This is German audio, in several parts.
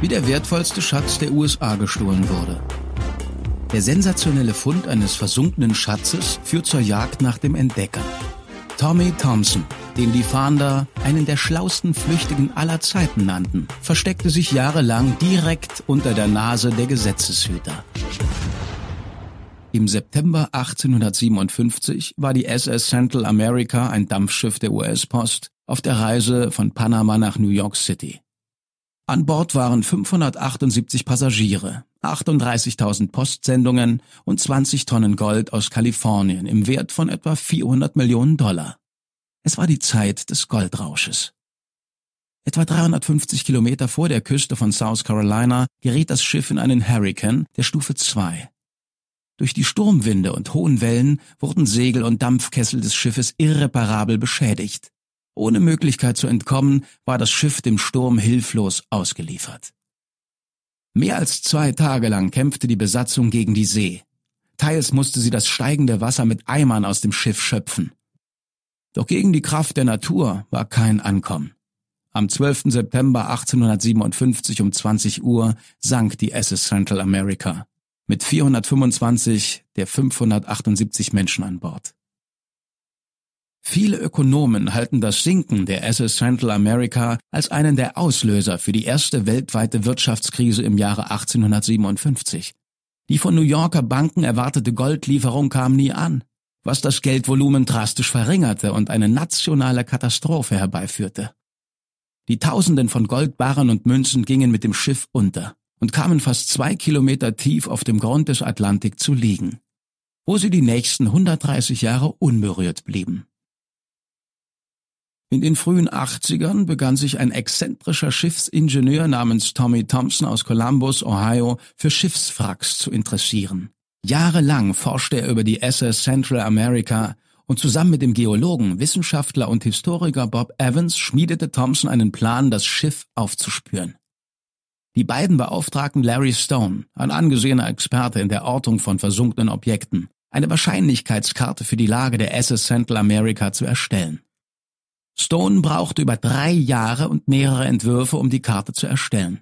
Wie der wertvollste Schatz der USA gestohlen wurde. Der sensationelle Fund eines versunkenen Schatzes führt zur Jagd nach dem Entdecker. Tommy Thompson, den die Fahnder einen der schlausten Flüchtigen aller Zeiten nannten, versteckte sich jahrelang direkt unter der Nase der Gesetzeshüter. Im September 1857 war die SS Central America, ein Dampfschiff der US-Post, auf der Reise von Panama nach New York City. An Bord waren 578 Passagiere, 38.000 Postsendungen und 20 Tonnen Gold aus Kalifornien im Wert von etwa 400 Millionen Dollar. Es war die Zeit des Goldrausches. Etwa 350 Kilometer vor der Küste von South Carolina geriet das Schiff in einen Hurrikan der Stufe 2. Durch die Sturmwinde und hohen Wellen wurden Segel und Dampfkessel des Schiffes irreparabel beschädigt. Ohne Möglichkeit zu entkommen, war das Schiff dem Sturm hilflos ausgeliefert. Mehr als zwei Tage lang kämpfte die Besatzung gegen die See. Teils musste sie das steigende Wasser mit Eimern aus dem Schiff schöpfen. Doch gegen die Kraft der Natur war kein Ankommen. Am 12. September 1857 um 20 Uhr sank die SS Central America mit 425 der 578 Menschen an Bord. Viele Ökonomen halten das Sinken der SS Central America als einen der Auslöser für die erste weltweite Wirtschaftskrise im Jahre 1857. Die von New Yorker Banken erwartete Goldlieferung kam nie an, was das Geldvolumen drastisch verringerte und eine nationale Katastrophe herbeiführte. Die Tausenden von Goldbarren und Münzen gingen mit dem Schiff unter und kamen fast zwei Kilometer tief auf dem Grund des Atlantik zu liegen, wo sie die nächsten 130 Jahre unberührt blieben. In den frühen 80ern begann sich ein exzentrischer Schiffsingenieur namens Tommy Thompson aus Columbus, Ohio, für Schiffswracks zu interessieren. Jahrelang forschte er über die SS Central America und zusammen mit dem Geologen, Wissenschaftler und Historiker Bob Evans schmiedete Thompson einen Plan, das Schiff aufzuspüren. Die beiden beauftragten Larry Stone, ein angesehener Experte in der Ortung von versunkenen Objekten, eine Wahrscheinlichkeitskarte für die Lage der SS Central America zu erstellen. Stone brauchte über drei Jahre und mehrere Entwürfe, um die Karte zu erstellen.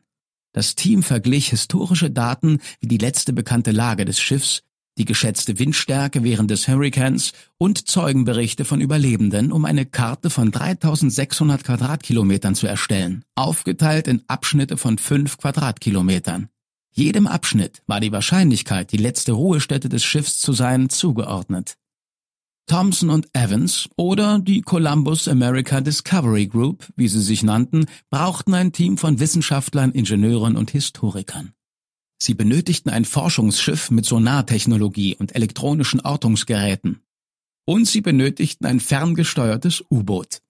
Das Team verglich historische Daten wie die letzte bekannte Lage des Schiffs, die geschätzte Windstärke während des Hurrikans und Zeugenberichte von Überlebenden, um eine Karte von 3600 Quadratkilometern zu erstellen, aufgeteilt in Abschnitte von fünf Quadratkilometern. Jedem Abschnitt war die Wahrscheinlichkeit, die letzte Ruhestätte des Schiffs zu sein, zugeordnet. Thompson und Evans oder die Columbus America Discovery Group, wie sie sich nannten, brauchten ein Team von Wissenschaftlern, Ingenieuren und Historikern. Sie benötigten ein Forschungsschiff mit Sonartechnologie und elektronischen Ortungsgeräten. Und sie benötigten ein ferngesteuertes U-Boot.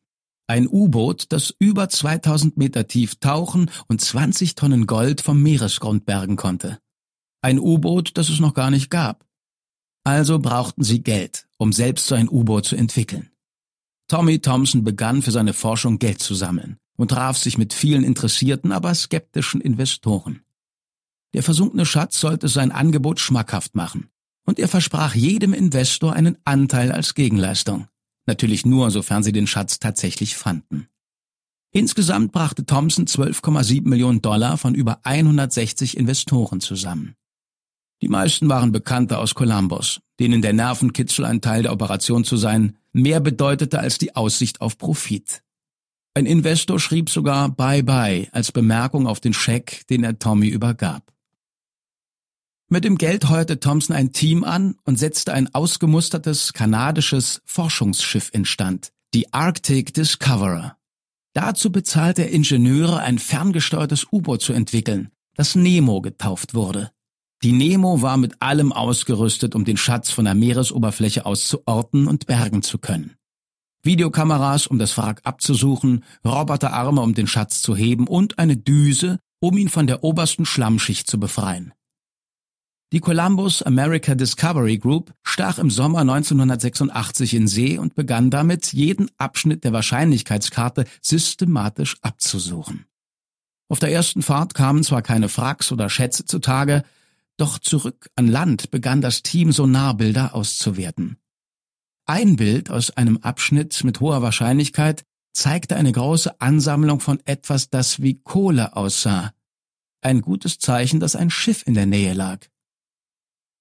Ein U-Boot, das über 2000 Meter tief tauchen und 20 Tonnen Gold vom Meeresgrund bergen konnte. Ein U-Boot, das es noch gar nicht gab. Also brauchten sie Geld, um selbst so ein U-Boot zu entwickeln. Tommy Thompson begann für seine Forschung Geld zu sammeln und traf sich mit vielen interessierten, aber skeptischen Investoren. Der versunkene Schatz sollte sein Angebot schmackhaft machen, und er versprach jedem Investor einen Anteil als Gegenleistung. Natürlich nur, sofern sie den Schatz tatsächlich fanden. Insgesamt brachte Thompson 12,7 Millionen Dollar von über 160 Investoren zusammen. Die meisten waren Bekannte aus Columbus, denen der Nervenkitzel ein Teil der Operation zu sein mehr bedeutete als die Aussicht auf Profit. Ein Investor schrieb sogar Bye Bye als Bemerkung auf den Scheck, den er Tommy übergab. Mit dem Geld heuerte Thompson ein Team an und setzte ein ausgemustertes kanadisches Forschungsschiff instand, die Arctic Discoverer. Dazu bezahlte er Ingenieure, ein ferngesteuertes U-Boot zu entwickeln, das Nemo getauft wurde. Die Nemo war mit allem ausgerüstet, um den Schatz von der Meeresoberfläche aus zu orten und bergen zu können. Videokameras, um das Wrack abzusuchen, Roboterarme, um den Schatz zu heben und eine Düse, um ihn von der obersten Schlammschicht zu befreien. Die Columbus America Discovery Group stach im Sommer 1986 in See und begann damit, jeden Abschnitt der Wahrscheinlichkeitskarte systematisch abzusuchen. Auf der ersten Fahrt kamen zwar keine Fracks oder Schätze zutage, doch zurück an Land begann das Team Sonarbilder auszuwerten. Ein Bild aus einem Abschnitt mit hoher Wahrscheinlichkeit zeigte eine große Ansammlung von etwas, das wie Kohle aussah. Ein gutes Zeichen, dass ein Schiff in der Nähe lag.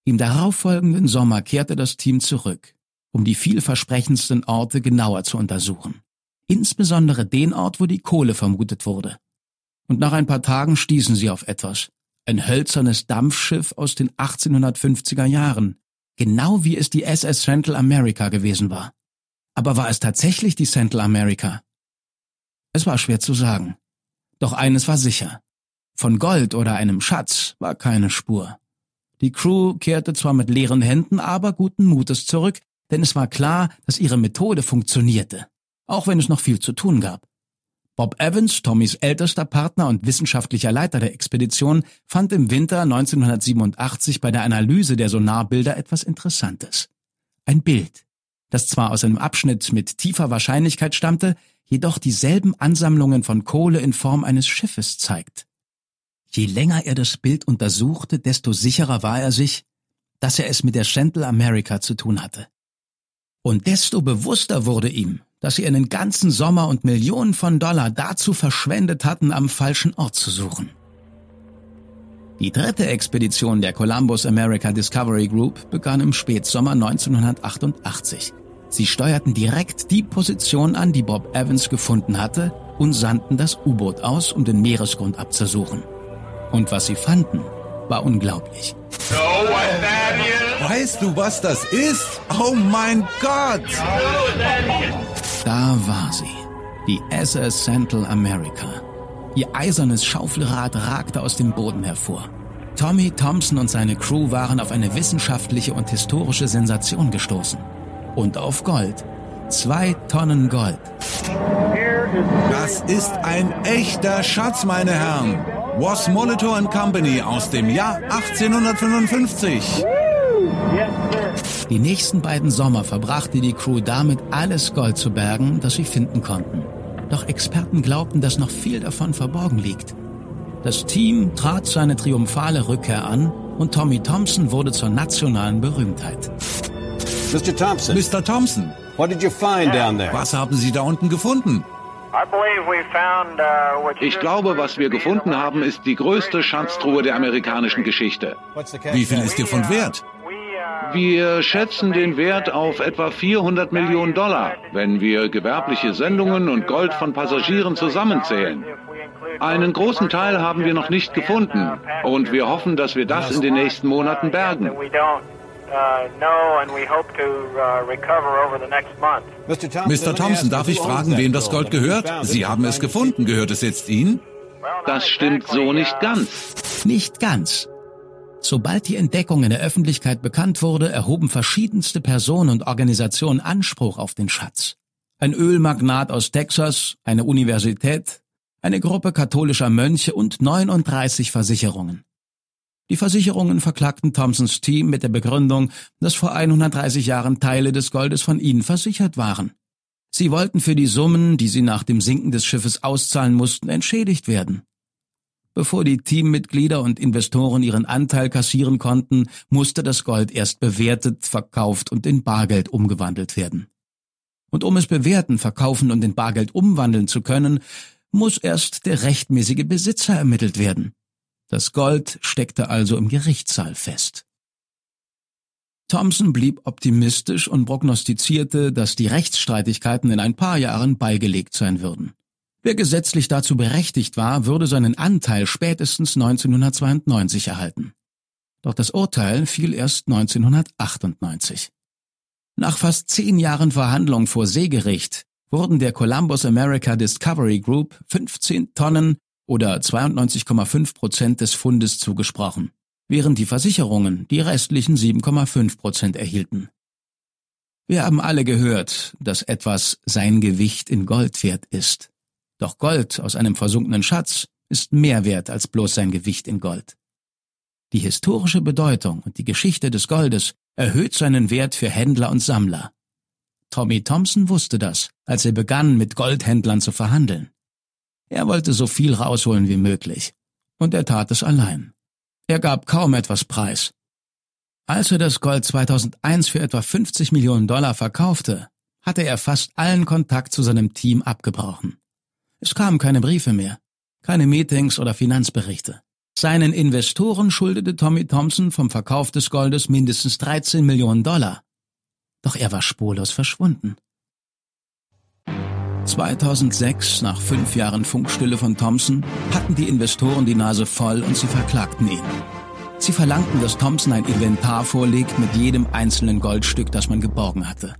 Im darauffolgenden Sommer kehrte das Team zurück, um die vielversprechendsten Orte genauer zu untersuchen. Insbesondere den Ort, wo die Kohle vermutet wurde. Und nach ein paar Tagen stießen sie auf etwas. Ein hölzernes Dampfschiff aus den 1850er Jahren, genau wie es die SS Central America gewesen war. Aber war es tatsächlich die Central America? Es war schwer zu sagen. Doch eines war sicher. Von Gold oder einem Schatz war keine Spur. Die Crew kehrte zwar mit leeren Händen, aber guten Mutes zurück, denn es war klar, dass ihre Methode funktionierte, auch wenn es noch viel zu tun gab. Bob Evans, Tommys ältester Partner und wissenschaftlicher Leiter der Expedition, fand im Winter 1987 bei der Analyse der Sonarbilder etwas Interessantes. Ein Bild, das zwar aus einem Abschnitt mit tiefer Wahrscheinlichkeit stammte, jedoch dieselben Ansammlungen von Kohle in Form eines Schiffes zeigt. Je länger er das Bild untersuchte, desto sicherer war er sich, dass er es mit der Central America zu tun hatte. Und desto bewusster wurde ihm, dass sie einen ganzen Sommer und Millionen von Dollar dazu verschwendet hatten, am falschen Ort zu suchen. Die dritte Expedition der Columbus America Discovery Group begann im Spätsommer 1988. Sie steuerten direkt die Position an, die Bob Evans gefunden hatte, und sandten das U-Boot aus, um den Meeresgrund abzusuchen. Und was sie fanden, war unglaublich. Weißt du, was das ist? Oh mein Gott! Da war sie, die SS Central America. Ihr eisernes Schaufelrad ragte aus dem Boden hervor. Tommy Thompson und seine Crew waren auf eine wissenschaftliche und historische Sensation gestoßen. Und auf Gold. Zwei Tonnen Gold. Das ist ein echter Schatz, meine Herren. Was Molitor Company aus dem Jahr 1855. Die nächsten beiden Sommer verbrachte die Crew damit, alles Gold zu bergen, das sie finden konnten. Doch Experten glaubten, dass noch viel davon verborgen liegt. Das Team trat seine triumphale Rückkehr an und Tommy Thompson wurde zur nationalen Berühmtheit. Mr. Thompson. Mr. Thompson, What did you find down there? was haben Sie da unten gefunden? uh, Ich glaube, was wir gefunden haben, ist die größte Schatztruhe der amerikanischen Geschichte. Wie viel ist dir von Wert? Wir schätzen den Wert auf etwa 400 Millionen Dollar, wenn wir gewerbliche Sendungen und Gold von Passagieren zusammenzählen. Einen großen Teil haben wir noch nicht gefunden und wir hoffen, dass wir das in den nächsten Monaten bergen. Mr. Thompson, Mr. Thompson, darf ich fragen, wem das Gold gehört? Sie haben es gefunden. Gehört es jetzt Ihnen? Das stimmt so nicht ganz. Nicht ganz. Sobald die Entdeckung in der Öffentlichkeit bekannt wurde, erhoben verschiedenste Personen und Organisationen Anspruch auf den Schatz. Ein Ölmagnat aus Texas, eine Universität, eine Gruppe katholischer Mönche und 39 Versicherungen. Die Versicherungen verklagten Thompsons Team mit der Begründung, dass vor 130 Jahren Teile des Goldes von ihnen versichert waren. Sie wollten für die Summen, die sie nach dem Sinken des Schiffes auszahlen mussten, entschädigt werden. Bevor die Teammitglieder und Investoren ihren Anteil kassieren konnten, musste das Gold erst bewertet, verkauft und in Bargeld umgewandelt werden. Und um es bewerten, verkaufen und in Bargeld umwandeln zu können, muss erst der rechtmäßige Besitzer ermittelt werden. Das Gold steckte also im Gerichtssaal fest. Thompson blieb optimistisch und prognostizierte, dass die Rechtsstreitigkeiten in ein paar Jahren beigelegt sein würden. Wer gesetzlich dazu berechtigt war, würde seinen Anteil spätestens 1992 erhalten. Doch das Urteil fiel erst 1998. Nach fast zehn Jahren Verhandlung vor Seegericht wurden der Columbus America Discovery Group 15 Tonnen oder 92,5 Prozent des Fundes zugesprochen, während die Versicherungen die restlichen 7,5 Prozent erhielten. Wir haben alle gehört, dass etwas sein Gewicht in Gold wert ist. Doch Gold aus einem versunkenen Schatz ist mehr wert als bloß sein Gewicht in Gold. Die historische Bedeutung und die Geschichte des Goldes erhöht seinen Wert für Händler und Sammler. Tommy Thompson wusste das, als er begann, mit Goldhändlern zu verhandeln. Er wollte so viel rausholen wie möglich. Und er tat es allein. Er gab kaum etwas preis. Als er das Gold 2001 für etwa 50 Millionen Dollar verkaufte, hatte er fast allen Kontakt zu seinem Team abgebrochen. Es kamen keine Briefe mehr, keine Meetings oder Finanzberichte. Seinen Investoren schuldete Tommy Thompson vom Verkauf des Goldes mindestens 13 Millionen Dollar. Doch er war spurlos verschwunden. 2006, nach fünf Jahren Funkstille von Thompson, hatten die Investoren die Nase voll und sie verklagten ihn. Sie verlangten, dass Thompson ein Inventar vorlegt mit jedem einzelnen Goldstück, das man geborgen hatte.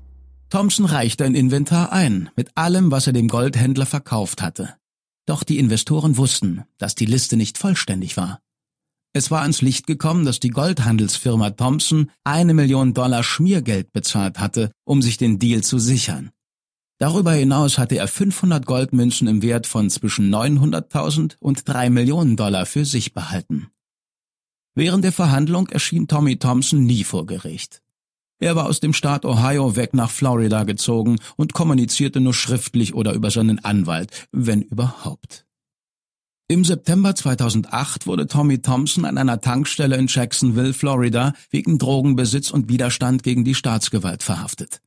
Thompson reichte ein Inventar ein, mit allem, was er dem Goldhändler verkauft hatte. Doch die Investoren wussten, dass die Liste nicht vollständig war. Es war ans Licht gekommen, dass die Goldhandelsfirma Thompson eine Million Dollar Schmiergeld bezahlt hatte, um sich den Deal zu sichern. Darüber hinaus hatte er 500 Goldmünzen im Wert von zwischen 900.000 und 3 Millionen Dollar für sich behalten. Während der Verhandlung erschien Tommy Thompson nie vor Gericht. Er war aus dem Staat Ohio weg nach Florida gezogen und kommunizierte nur schriftlich oder über seinen Anwalt, wenn überhaupt. Im September 2008 wurde Tommy Thompson an einer Tankstelle in Jacksonville, Florida, wegen Drogenbesitz und Widerstand gegen die Staatsgewalt verhaftet.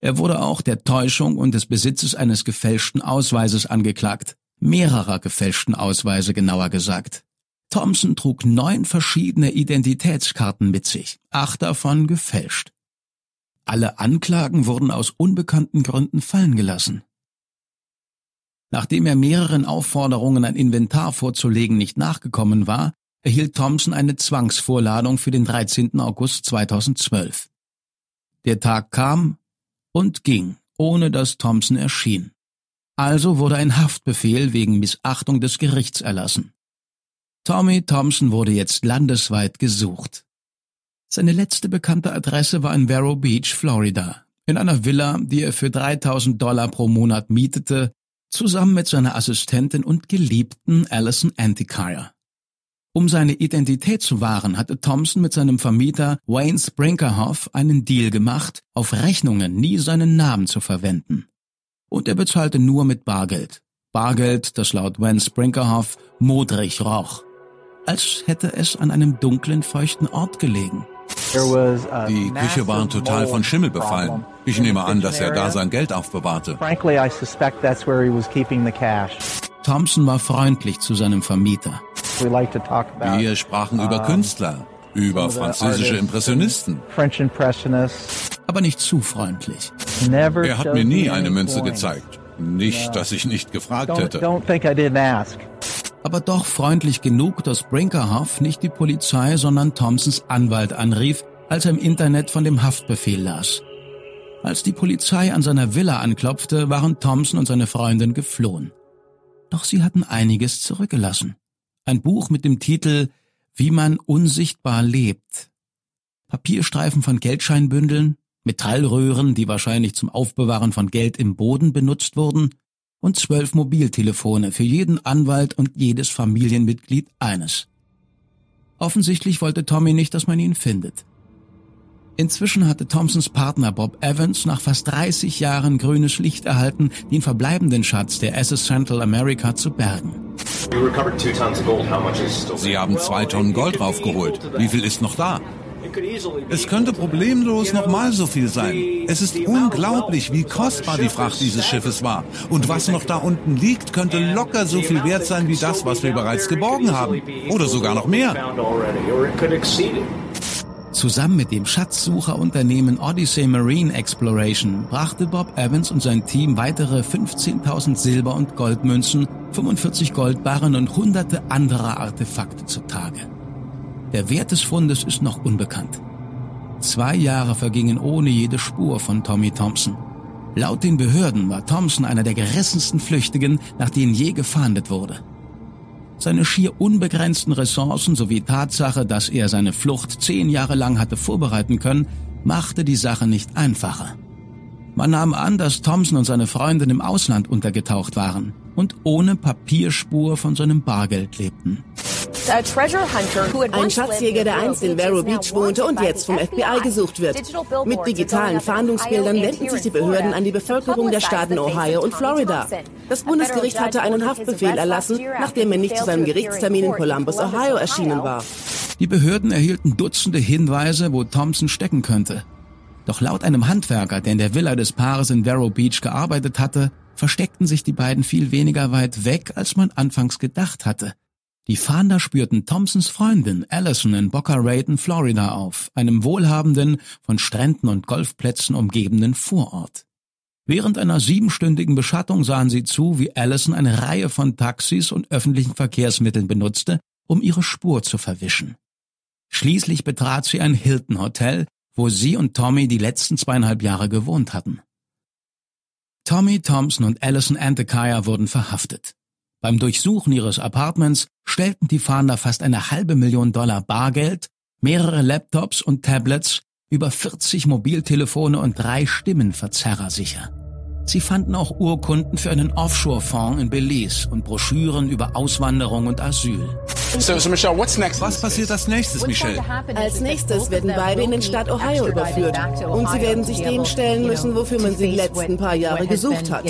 Er wurde auch der Täuschung und des Besitzes eines gefälschten Ausweises angeklagt, mehrerer gefälschten Ausweise genauer gesagt. Thompson trug neun verschiedene Identitätskarten mit sich, acht davon gefälscht. Alle Anklagen wurden aus unbekannten Gründen fallen gelassen. Nachdem er mehreren Aufforderungen, ein Inventar vorzulegen, nicht nachgekommen war, erhielt Thompson eine Zwangsvorladung für den 13. August 2012. Der Tag kam und ging, ohne dass Thompson erschien. Also wurde ein Haftbefehl wegen Missachtung des Gerichts erlassen. Tommy Thompson wurde jetzt landesweit gesucht. Seine letzte bekannte Adresse war in Vero Beach, Florida, in einer Villa, die er für 3000 Dollar pro Monat mietete zusammen mit seiner Assistentin und Geliebten Alison Antikyre. Um seine Identität zu wahren, hatte Thompson mit seinem Vermieter Wayne Sprinkerhoff einen Deal gemacht, auf Rechnungen nie seinen Namen zu verwenden. Und er bezahlte nur mit Bargeld. Bargeld, das laut Wayne Sprinkerhoff modrig roch. Als hätte es an einem dunklen, feuchten Ort gelegen. Die Küche war total von Schimmel befallen. Ich nehme an, dass er da sein Geld aufbewahrte. Thompson war freundlich zu seinem Vermieter. Wir sprachen über Künstler, über französische Impressionisten. Aber nicht zu freundlich. Er hat mir nie eine Münze gezeigt. Nicht, dass ich nicht gefragt hätte. Aber doch freundlich genug, dass Brinkerhoff nicht die Polizei, sondern Thompsons Anwalt anrief, als er im Internet von dem Haftbefehl las. Als die Polizei an seiner Villa anklopfte, waren Thompson und seine Freundin geflohen. Doch sie hatten einiges zurückgelassen. Ein Buch mit dem Titel Wie man unsichtbar lebt. Papierstreifen von Geldscheinbündeln, Metallröhren, die wahrscheinlich zum Aufbewahren von Geld im Boden benutzt wurden, und zwölf Mobiltelefone für jeden Anwalt und jedes Familienmitglied eines. Offensichtlich wollte Tommy nicht, dass man ihn findet. Inzwischen hatte Thompsons Partner Bob Evans nach fast 30 Jahren grünes Licht erhalten, den verbleibenden Schatz der SS Central America zu bergen. Sie haben zwei Tonnen Gold raufgeholt. Wie viel ist noch da? Es könnte problemlos nochmal so viel sein. Es ist unglaublich, wie kostbar die Fracht dieses Schiffes war. Und was noch da unten liegt, könnte locker so viel wert sein wie das, was wir bereits geborgen haben. Oder sogar noch mehr. Zusammen mit dem Schatzsucherunternehmen Odyssey Marine Exploration brachte Bob Evans und sein Team weitere 15.000 Silber- und Goldmünzen, 45 Goldbarren und hunderte anderer Artefakte zutage. Der Wert des Fundes ist noch unbekannt. Zwei Jahre vergingen ohne jede Spur von Tommy Thompson. Laut den Behörden war Thompson einer der gerissensten Flüchtigen, nach denen je gefahndet wurde. Seine schier unbegrenzten Ressourcen sowie Tatsache, dass er seine Flucht zehn Jahre lang hatte vorbereiten können, machte die Sache nicht einfacher. Man nahm an, dass Thompson und seine Freundin im Ausland untergetaucht waren und ohne Papierspur von seinem Bargeld lebten. Ein Schatzjäger, der einst in Vero Beach wohnte und jetzt vom FBI gesucht wird. Mit digitalen Fahndungsbildern wenden sich die Behörden an die Bevölkerung der Staaten Ohio und Florida. Das Bundesgericht hatte einen Haftbefehl erlassen, nachdem er nicht zu seinem Gerichtstermin in Columbus, Ohio erschienen war. Die Behörden erhielten Dutzende Hinweise, wo Thompson stecken könnte. Doch laut einem Handwerker, der in der Villa des Paares in Vero Beach gearbeitet hatte, versteckten sich die beiden viel weniger weit weg, als man anfangs gedacht hatte. Die Fahnder spürten Thompsons Freundin Allison in Boca Raton, Florida auf, einem wohlhabenden, von Stränden und Golfplätzen umgebenen Vorort. Während einer siebenstündigen Beschattung sahen sie zu, wie Allison eine Reihe von Taxis und öffentlichen Verkehrsmitteln benutzte, um ihre Spur zu verwischen. Schließlich betrat sie ein Hilton Hotel, wo sie und Tommy die letzten zweieinhalb Jahre gewohnt hatten. Tommy Thompson und Allison Antekiah wurden verhaftet. Beim Durchsuchen ihres Apartments stellten die Fahnder fast eine halbe Million Dollar Bargeld, mehrere Laptops und Tablets, über 40 Mobiltelefone und drei Stimmenverzerrer sicher. Sie fanden auch Urkunden für einen Offshore-Fonds in Belize und Broschüren über Auswanderung und Asyl. So, so Michelle, what's next? Was passiert als nächstes, Michelle? Als nächstes werden beide in den Staat Ohio überführt. Und sie werden sich dem stellen müssen, wofür man sie die letzten paar Jahre gesucht hat.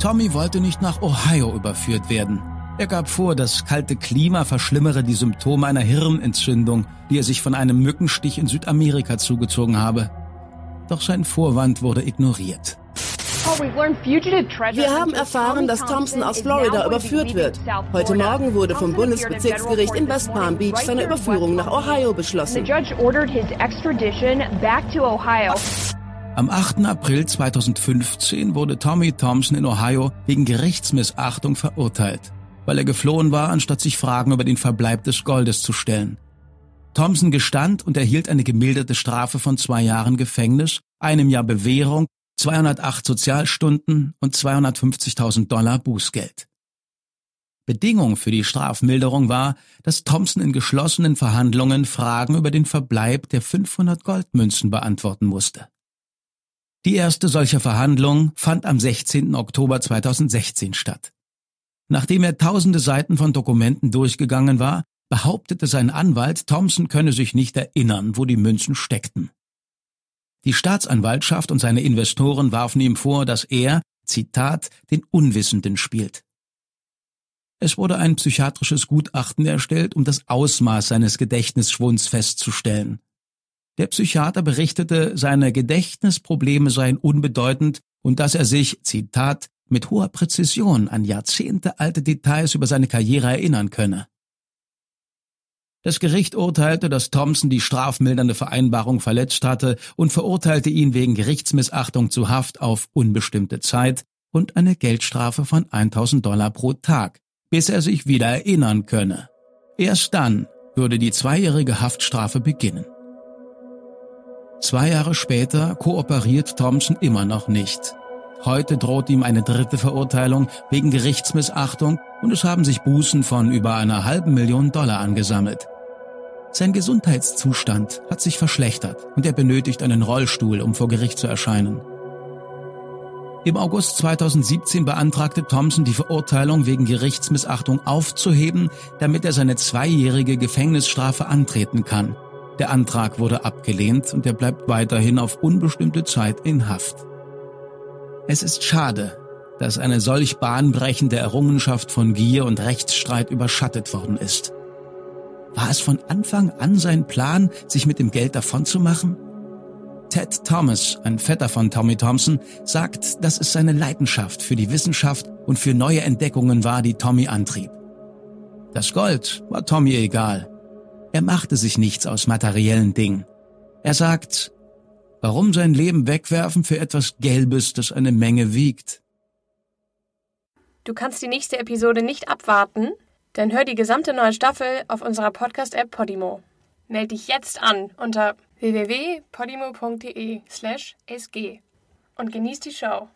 Tommy wollte nicht nach Ohio überführt werden. Er gab vor, das kalte Klima verschlimmere die Symptome einer Hirnentzündung, die er sich von einem Mückenstich in Südamerika zugezogen habe. Doch sein Vorwand wurde ignoriert. Wir haben erfahren, dass Thompson aus Florida überführt wird. Heute Morgen wurde vom Bundesbezirksgericht in West Palm Beach seine Überführung nach Ohio beschlossen. Am 8. April 2015 wurde Tommy Thompson in Ohio wegen Gerichtsmissachtung verurteilt weil er geflohen war, anstatt sich Fragen über den Verbleib des Goldes zu stellen. Thompson gestand und erhielt eine gemilderte Strafe von zwei Jahren Gefängnis, einem Jahr Bewährung, 208 Sozialstunden und 250.000 Dollar Bußgeld. Bedingung für die Strafmilderung war, dass Thompson in geschlossenen Verhandlungen Fragen über den Verbleib der 500 Goldmünzen beantworten musste. Die erste solche Verhandlung fand am 16. Oktober 2016 statt. Nachdem er tausende Seiten von Dokumenten durchgegangen war, behauptete sein Anwalt, Thompson könne sich nicht erinnern, wo die Münzen steckten. Die Staatsanwaltschaft und seine Investoren warfen ihm vor, dass er, Zitat, den Unwissenden spielt. Es wurde ein psychiatrisches Gutachten erstellt, um das Ausmaß seines Gedächtnisschwunds festzustellen. Der Psychiater berichtete, seine Gedächtnisprobleme seien unbedeutend und dass er sich, Zitat, mit hoher Präzision an jahrzehntealte Details über seine Karriere erinnern könne. Das Gericht urteilte, dass Thompson die strafmildernde Vereinbarung verletzt hatte und verurteilte ihn wegen Gerichtsmissachtung zu Haft auf unbestimmte Zeit und eine Geldstrafe von 1000 Dollar pro Tag, bis er sich wieder erinnern könne. Erst dann würde die zweijährige Haftstrafe beginnen. Zwei Jahre später kooperiert Thompson immer noch nicht. Heute droht ihm eine dritte Verurteilung wegen Gerichtsmissachtung und es haben sich Bußen von über einer halben Million Dollar angesammelt. Sein Gesundheitszustand hat sich verschlechtert und er benötigt einen Rollstuhl, um vor Gericht zu erscheinen. Im August 2017 beantragte Thompson die Verurteilung wegen Gerichtsmissachtung aufzuheben, damit er seine zweijährige Gefängnisstrafe antreten kann. Der Antrag wurde abgelehnt und er bleibt weiterhin auf unbestimmte Zeit in Haft. Es ist schade, dass eine solch bahnbrechende Errungenschaft von Gier und Rechtsstreit überschattet worden ist. War es von Anfang an sein Plan, sich mit dem Geld davonzumachen? Ted Thomas, ein Vetter von Tommy Thompson, sagt, dass es seine Leidenschaft für die Wissenschaft und für neue Entdeckungen war, die Tommy antrieb. Das Gold war Tommy egal. Er machte sich nichts aus materiellen Dingen. Er sagt, Warum sein Leben wegwerfen für etwas Gelbes, das eine Menge wiegt? Du kannst die nächste Episode nicht abwarten? Dann hör die gesamte neue Staffel auf unserer Podcast-App Podimo. Meld dich jetzt an unter www.podimo.de/sg und genieß die Show.